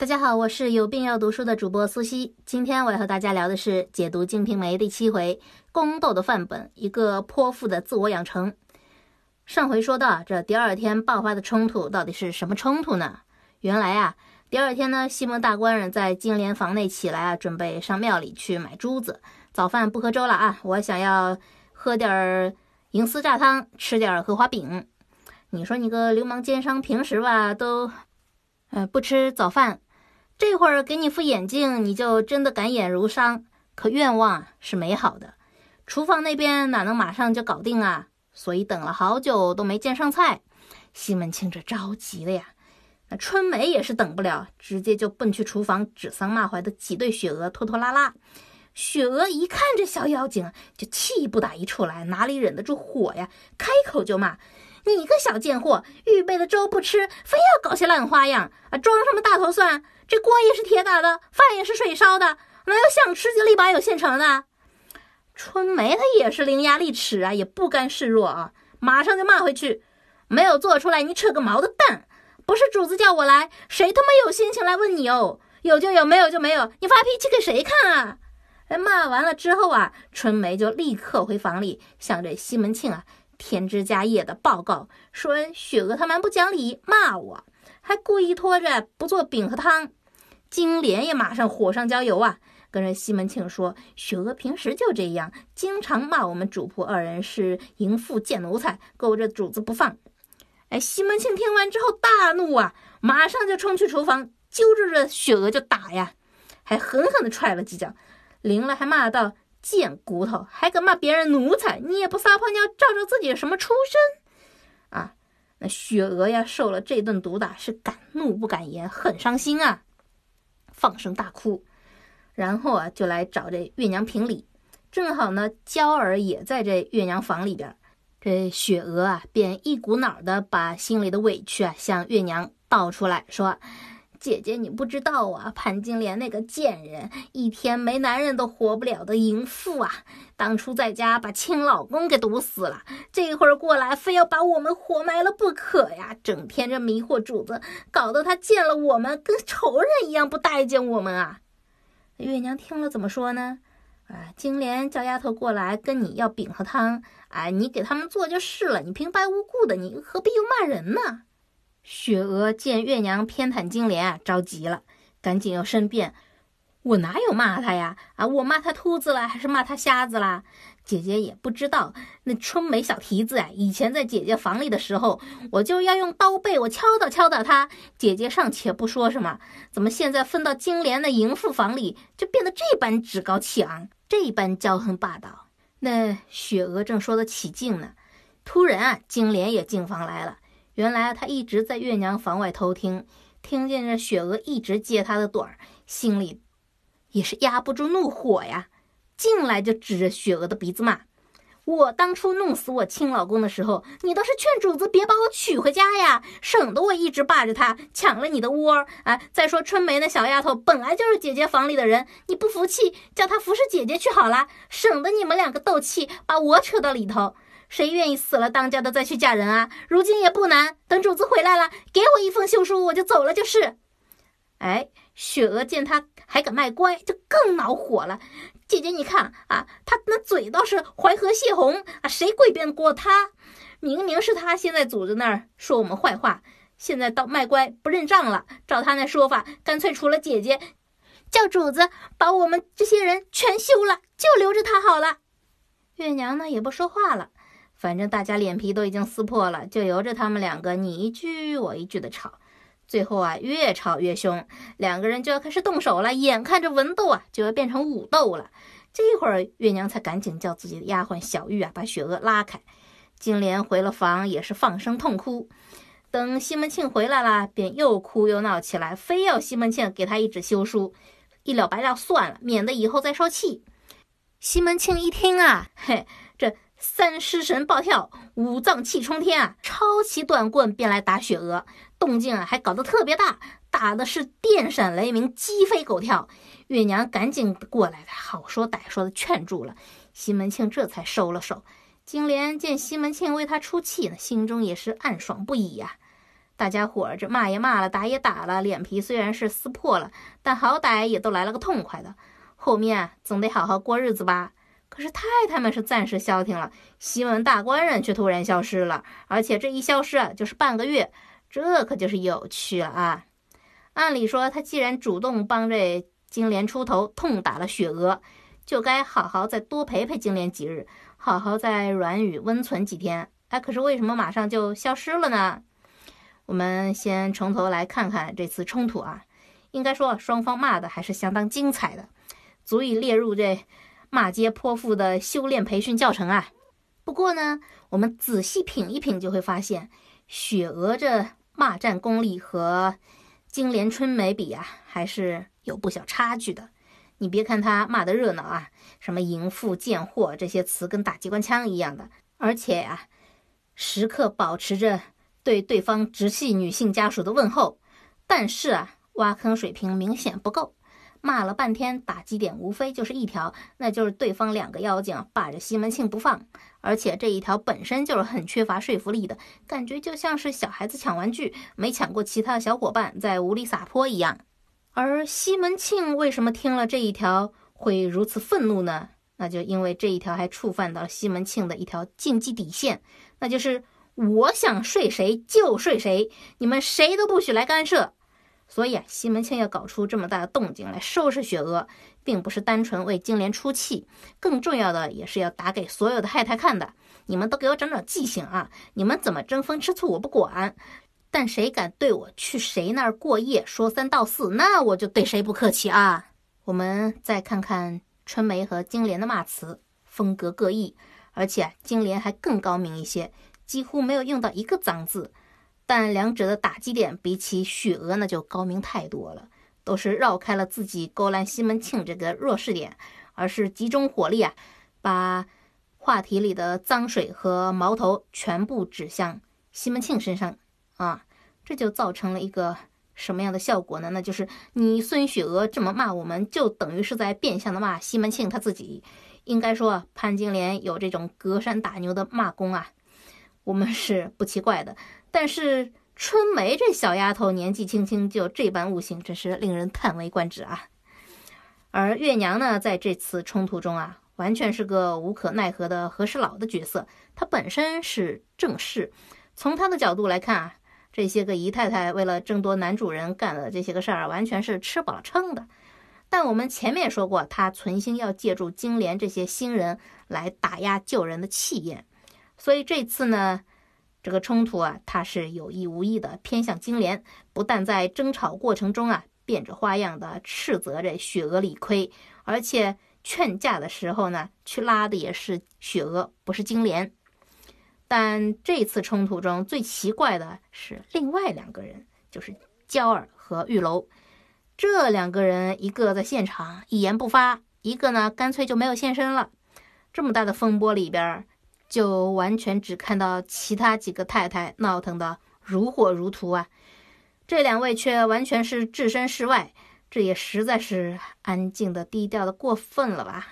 大家好，我是有病要读书的主播苏西。今天我要和大家聊的是解读《金瓶梅》第七回宫斗的范本，一个泼妇的自我养成。上回说到，这第二天爆发的冲突到底是什么冲突呢？原来啊，第二天呢，西门大官人在金莲房内起来啊，准备上庙里去买珠子。早饭不喝粥了啊，我想要喝点儿银丝榨汤，吃点儿荷花饼。你说你个流氓奸商，平时吧都，呃，不吃早饭。这会儿给你副眼镜，你就真的敢眼如商。可愿望是美好的，厨房那边哪能马上就搞定啊？所以等了好久都没见上菜，西门庆这着急了呀。那春梅也是等不了，直接就奔去厨房指桑骂槐的挤兑雪娥，拖拖拉拉。雪娥一看这小妖精，就气不打一处来，哪里忍得住火呀？开口就骂：“你个小贱货，预备的粥不吃，非要搞些烂花样啊！装什么大头蒜？”这锅也是铁打的，饭也是水烧的，哪有想吃就立马有现成的？春梅她也是伶牙俐齿啊，也不甘示弱啊，马上就骂回去：“没有做出来，你扯个毛的蛋！不是主子叫我来，谁他妈有心情来问你哦？有就有，没有就没有，你发脾气给谁看啊？”哎，骂完了之后啊，春梅就立刻回房里向这西门庆啊添枝加叶的报告说：“雪娥她蛮不讲理，骂我，还故意拖着不做饼和汤。”金莲也马上火上浇油啊，跟着西门庆说：“雪娥平时就这样，经常骂我们主仆二人是淫妇贱奴才，勾着主子不放。”哎，西门庆听完之后大怒啊，马上就冲去厨房，揪着这雪娥就打呀，还狠狠地踹了几脚，临了还骂道：“贱骨头，还敢骂别人奴才？你也不撒泡尿照照自己什么出身啊？”那雪娥呀，受了这顿毒打，是敢怒不敢言，很伤心啊。放声大哭，然后啊，就来找这月娘评理。正好呢，娇儿也在这月娘房里边。这雪娥啊，便一股脑的把心里的委屈啊向月娘道出来，说。姐姐，你不知道啊，潘金莲那个贱人，一天没男人都活不了的淫妇啊！当初在家把亲老公给毒死了，这会儿过来非要把我们活埋了不可呀！整天这迷惑主子，搞得他见了我们跟仇人一样，不待见我们啊！月娘听了怎么说呢？啊，金莲叫丫头过来跟你要饼和汤，哎，你给他们做就是了，你平白无故的，你何必又骂人呢？雪娥见月娘偏袒金莲啊，着急了，赶紧要申辩：“我哪有骂他呀？啊，我骂他秃子了，还是骂他瞎子啦？姐姐也不知道。那春梅小蹄子啊，以前在姐姐房里的时候，我就要用刀背，我敲打敲打他。姐姐尚且不说什么，怎么现在分到金莲的淫妇房里，就变得这般趾高气昂，这般骄横霸道？”那雪娥正说得起劲呢，突然啊，金莲也进房来了。原来啊他一直在月娘房外偷听，听见这雪娥一直揭他的短儿，心里也是压不住怒火呀，进来就指着雪娥的鼻子骂：“我当初弄死我亲老公的时候，你倒是劝主子别把我娶回家呀，省得我一直霸着他，抢了你的窝啊！再说春梅那小丫头本来就是姐姐房里的人，你不服气，叫她服侍姐姐去好了，省得你们两个斗气，把我扯到里头。”谁愿意死了当家的再去嫁人啊？如今也不难，等主子回来了，给我一封休书，我就走了就是。哎，雪娥见他还敢卖乖，就更恼火了。姐姐，你看啊，他那嘴倒是淮河泄洪啊，谁跪得过他？明明是他先在主子那儿说我们坏话，现在到卖乖不认账了。照他那说法，干脆除了姐姐，叫主子把我们这些人全休了，就留着他好了。月娘呢也不说话了。反正大家脸皮都已经撕破了，就由着他们两个你一句我一句的吵，最后啊越吵越凶，两个人就要开始动手了。眼看着文斗啊就要变成武斗了，这会儿月娘才赶紧叫自己的丫鬟小玉啊把雪娥拉开。金莲回了房也是放声痛哭，等西门庆回来了，便又哭又闹起来，非要西门庆给他一纸休书，一了百了算了，免得以后再受气。西门庆一听啊，嘿，这。三尸神暴跳，五脏气冲天啊！抄起短棍便来打雪娥，动静啊还搞得特别大，打的是电闪雷鸣，鸡飞狗跳。月娘赶紧过来，好说歹说的劝住了西门庆，这才收了手。金莲见西门庆为他出气呢，心中也是暗爽不已呀。大家伙儿这骂也骂了，打也打了，脸皮虽然是撕破了，但好歹也都来了个痛快的。后面总得好好过日子吧。可是太太们是暂时消停了，西门大官人却突然消失了，而且这一消失啊，就是半个月，这可就是有趣了啊！按理说，他既然主动帮这金莲出头，痛打了雪娥，就该好好再多陪陪金莲几日，好好在软语温存几天。哎，可是为什么马上就消失了呢？我们先从头来看看这次冲突啊，应该说双方骂的还是相当精彩的，足以列入这骂街泼妇的修炼培训教程啊。不过呢，我们仔细品一品就会发现，雪娥这骂战功力和金莲春梅比啊，还是有不小差距的。你别看她骂的热闹啊，什么淫妇贱货这些词跟打机关枪一样的，而且呀，时刻保持着。对对方直系女性家属的问候，但是啊，挖坑水平明显不够。骂了半天，打击点无非就是一条，那就是对方两个妖精霸着西门庆不放，而且这一条本身就是很缺乏说服力的，感觉就像是小孩子抢玩具没抢过其他的小伙伴，在无力撒泼一样。而西门庆为什么听了这一条会如此愤怒呢？那就因为这一条还触犯到了西门庆的一条禁忌底线，那就是。我想睡谁就睡谁，你们谁都不许来干涉。所以啊，西门庆要搞出这么大的动静来收拾雪娥，并不是单纯为金莲出气，更重要的也是要打给所有的太太看的。你们都给我长长记性啊！你们怎么争风吃醋我不管，但谁敢对我去谁那儿过夜说三道四，那我就对谁不客气啊！我们再看看春梅和金莲的骂词，风格各异，而且金莲还更高明一些。几乎没有用到一个脏字，但两者的打击点比起雪娥那就高明太多了，都是绕开了自己勾栏西门庆这个弱势点，而是集中火力啊，把话题里的脏水和矛头全部指向西门庆身上啊，这就造成了一个什么样的效果呢？那就是你孙雪娥这么骂我们，就等于是在变相的骂西门庆他自己。应该说，潘金莲有这种隔山打牛的骂功啊。我们是不奇怪的，但是春梅这小丫头年纪轻轻就这般悟性，真是令人叹为观止啊。而月娘呢，在这次冲突中啊，完全是个无可奈何的和事佬的角色。她本身是正室，从她的角度来看啊，这些个姨太太为了争夺男主人干的这些个事儿，完全是吃饱了撑的。但我们前面说过，她存心要借助金莲这些新人来打压旧人的气焰。所以这次呢，这个冲突啊，他是有意无意的偏向金莲，不但在争吵过程中啊，变着花样的斥责这雪娥理亏，而且劝架的时候呢，去拉的也是雪娥，不是金莲。但这次冲突中最奇怪的是另外两个人，就是娇儿和玉楼。这两个人，一个在现场一言不发，一个呢干脆就没有现身了。这么大的风波里边。就完全只看到其他几个太太闹腾的如火如荼啊，这两位却完全是置身事外，这也实在是安静的低调的过分了吧？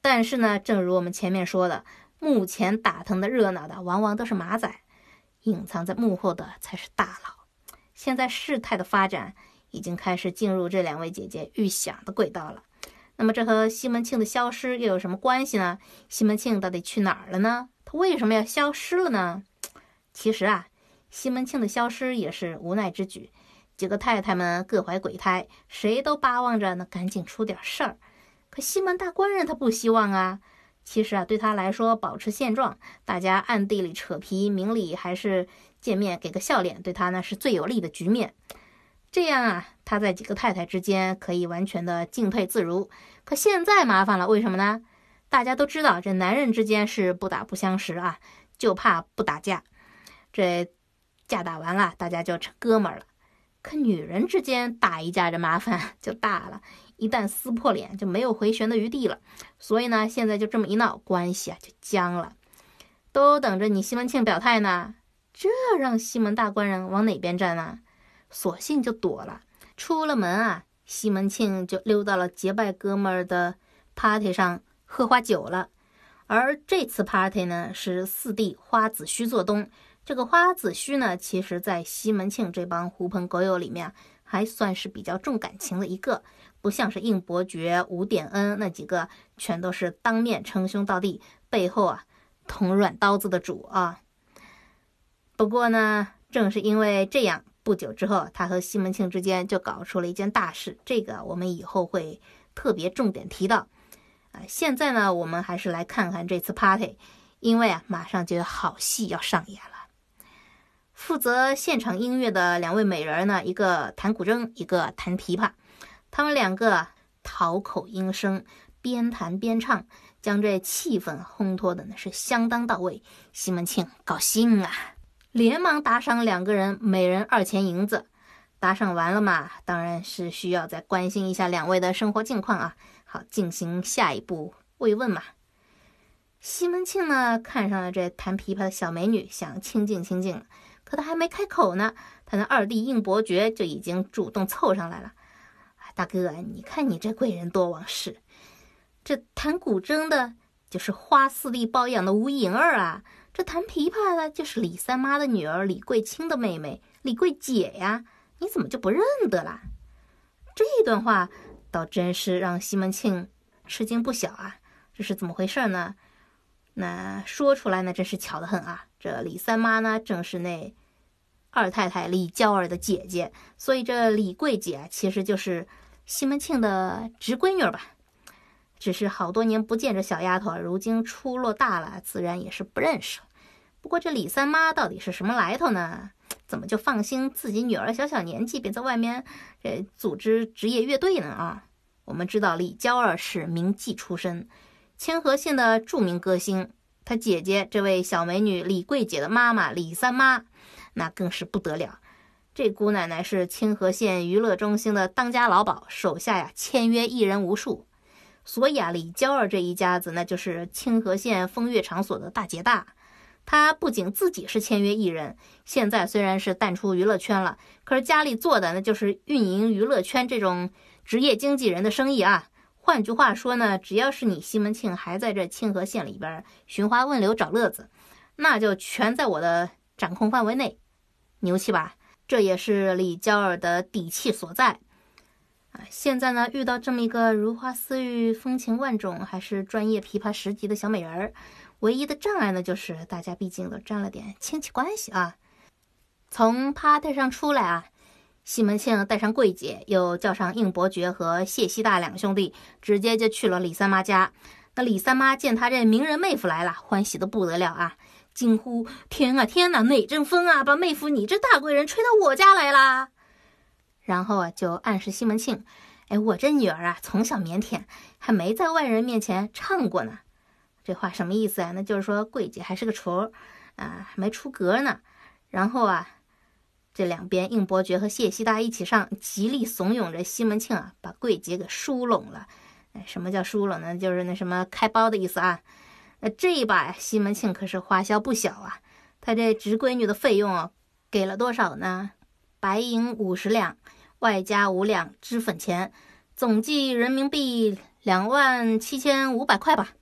但是呢，正如我们前面说的，目前打腾的热闹的往往都是马仔，隐藏在幕后的才是大佬。现在事态的发展已经开始进入这两位姐姐预想的轨道了。那么这和西门庆的消失又有什么关系呢？西门庆到底去哪儿了呢？他为什么要消失了呢？其实啊，西门庆的消失也是无奈之举。几个太太们各怀鬼胎，谁都巴望着呢赶紧出点事儿。可西门大官人他不希望啊。其实啊，对他来说，保持现状，大家暗地里扯皮，明里还是见面给个笑脸，对他呢是最有利的局面。这样啊，他在几个太太之间可以完全的进退自如。可现在麻烦了，为什么呢？大家都知道，这男人之间是不打不相识啊，就怕不打架。这架打完了，大家就成哥们儿了。可女人之间打一架，这麻烦 就大了，一旦撕破脸，就没有回旋的余地了。所以呢，现在就这么一闹，关系啊就僵了。都等着你西门庆表态呢，这让西门大官人往哪边站呢？索性就躲了，出了门啊，西门庆就溜到了结拜哥们儿的 party 上喝花酒了。而这次 party 呢，是四弟花子虚做东，这个花子虚呢，其实在西门庆这帮狐朋狗友里面，还算是比较重感情的一个，不像是应伯爵、吴点恩那几个，全都是当面称兄道弟，背后啊捅软刀子的主啊。不过呢，正是因为这样，不久之后，他和西门庆之间就搞出了一件大事，这个我们以后会特别重点提到。啊，现在呢，我们还是来看看这次 party。因为啊，马上就有好戏要上演了。负责现场音乐的两位美人呢，一个弹古筝，一个弹琵琶。他们两个讨口音声，边弹边唱，将这气氛烘托的呢是相当到位。西门庆高兴啊，连忙打赏两个人每人二钱银子。打赏完了嘛，当然是需要再关心一下两位的生活近况啊，好进行下一步慰问嘛。西门庆呢，看上了这弹琵琶的小美女，想亲近亲近，可他还没开口呢，他那二弟应伯爵就已经主动凑上来了。大哥，你看你这贵人多忘事，这弹古筝的就是花四弟包养的吴莹儿啊，这弹琵琶的就是李三妈的女儿李桂清的妹妹李桂姐呀，你怎么就不认得啦？这段话倒真是让西门庆吃惊不小啊，这是怎么回事呢？那说出来呢，真是巧得很啊！这李三妈呢，正是那二太太李娇儿的姐姐，所以这李桂姐其实就是西门庆的侄闺女吧。只是好多年不见这小丫头，如今出落大了，自然也是不认识了。不过这李三妈到底是什么来头呢？怎么就放心自己女儿小小年纪便在外面呃组织职业乐队呢？啊，我们知道李娇儿是名妓出身。清河县的著名歌星，她姐姐这位小美女李桂姐的妈妈李三妈，那更是不得了。这姑奶奶是清河县娱乐中心的当家老鸨，手下呀签约艺人无数。所以啊，李娇儿这一家子那就是清河县风月场所的大姐大。她不仅自己是签约艺人，现在虽然是淡出娱乐圈了，可是家里做的那就是运营娱乐圈这种职业经纪人的生意啊。换句话说呢，只要是你西门庆还在这清河县里边寻花问柳找乐子，那就全在我的掌控范围内，牛气吧？这也是李娇儿的底气所在！现在呢，遇到这么一个如花似玉、风情万种，还是专业琵琶十级的小美人儿，唯一的障碍呢，就是大家毕竟都沾了点亲戚关系啊。从趴台上出来啊。西门庆带上桂姐，又叫上应伯爵和谢希大两兄弟，直接就去了李三妈家。那李三妈见他这名人妹夫来了，欢喜的不得了啊，惊呼：“天啊天哪，哪阵风啊，把妹夫你这大贵人吹到我家来啦！”然后啊，就暗示西门庆：“哎，我这女儿啊，从小腼腆，还没在外人面前唱过呢。”这话什么意思啊？那就是说桂姐还是个雏儿啊，还没出阁呢。然后啊。这两边，应伯爵和谢希大一起上，极力怂恿着西门庆啊，把桂姐给疏拢了。哎，什么叫疏拢呢？就是那什么开包的意思啊。那这一把西门庆可是花销不小啊。他这侄闺女的费用给了多少呢？白银五十两，外加五两脂粉钱，总计人民币两万七千五百块吧。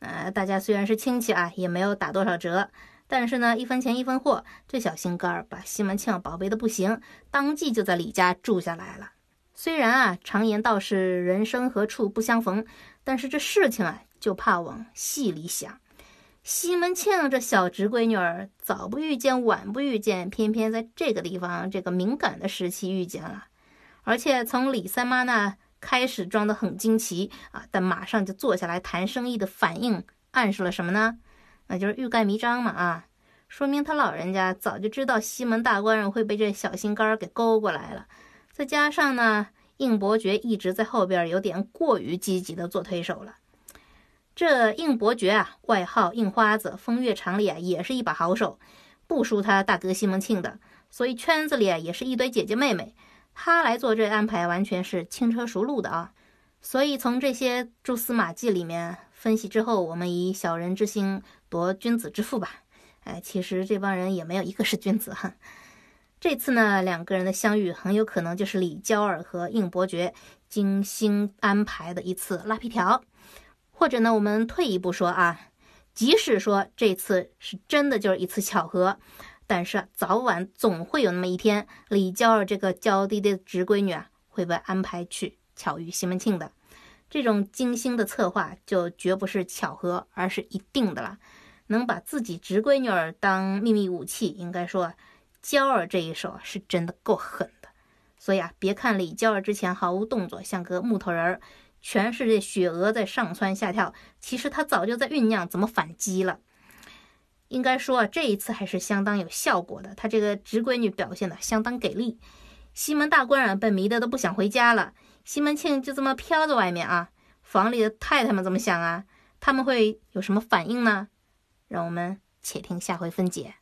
呃，大家虽然是亲戚啊，也没有打多少折。但是呢，一分钱一分货，这小心肝儿把西门庆宝贝的不行，当即就在李家住下来了。虽然啊，常言道是人生何处不相逢，但是这事情啊，就怕往细里想。西门庆这小侄闺女儿，早不遇见，晚不遇见，偏偏在这个地方这个敏感的时期遇见了。而且从李三妈那开始装得很惊奇啊，但马上就坐下来谈生意的反应，暗示了什么呢？那就是欲盖弥彰嘛啊，说明他老人家早就知道西门大官人会被这小心肝儿给勾过来了。再加上呢，应伯爵一直在后边有点过于积极的做推手了。这应伯爵啊，外号应花子，风月场里啊也是一把好手，不输他大哥西门庆的。所以圈子里啊也是一堆姐姐妹妹，他来做这安排完全是轻车熟路的啊。所以从这些蛛丝马迹里面分析之后，我们以小人之心。夺君子之腹吧，哎，其实这帮人也没有一个是君子哈。这次呢，两个人的相遇很有可能就是李娇儿和应伯爵精心安排的一次拉皮条，或者呢，我们退一步说啊，即使说这次是真的就是一次巧合，但是早晚总会有那么一天，李娇儿这个娇滴滴的侄闺女啊，会被安排去巧遇西门庆的。这种精心的策划就绝不是巧合，而是一定的了。能把自己侄闺女儿当秘密武器，应该说，娇儿这一手是真的够狠的。所以啊，别看李娇儿之前毫无动作，像个木头人儿，全是这雪娥在上蹿下跳，其实她早就在酝酿怎么反击了。应该说这一次还是相当有效果的。她这个侄闺女表现的相当给力。西门大官人被迷得都不想回家了。西门庆就这么飘在外面啊，房里的太太们怎么想啊？他们会有什么反应呢？让我们且听下回分解。